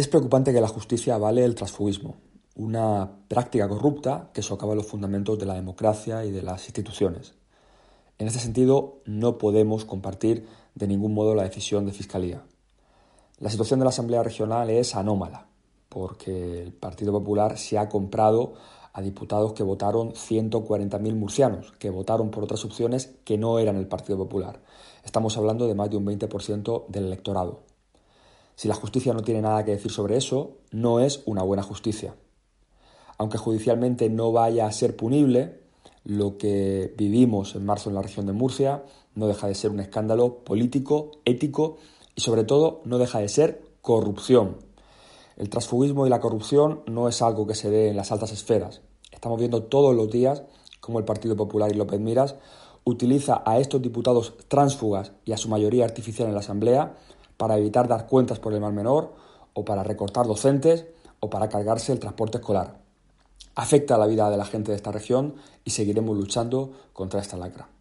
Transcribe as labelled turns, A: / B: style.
A: Es preocupante que la justicia avale el transfugismo, una práctica corrupta que socava los fundamentos de la democracia y de las instituciones. En este sentido, no podemos compartir de ningún modo la decisión de Fiscalía. La situación de la Asamblea Regional es anómala, porque el Partido Popular se ha comprado a diputados que votaron 140.000 murcianos, que votaron por otras opciones que no eran el Partido Popular. Estamos hablando de más de un 20% del electorado. Si la justicia no tiene nada que decir sobre eso, no es una buena justicia. Aunque judicialmente no vaya a ser punible, lo que vivimos en marzo en la región de Murcia no deja de ser un escándalo político, ético y sobre todo no deja de ser corrupción. El transfugismo y la corrupción no es algo que se dé en las altas esferas. Estamos viendo todos los días cómo el Partido Popular y López Miras utiliza a estos diputados tránsfugas y a su mayoría artificial en la Asamblea para evitar dar cuentas por el mal menor o para recortar docentes o para cargarse el transporte escolar. Afecta a la vida de la gente de esta región y seguiremos luchando contra esta lacra.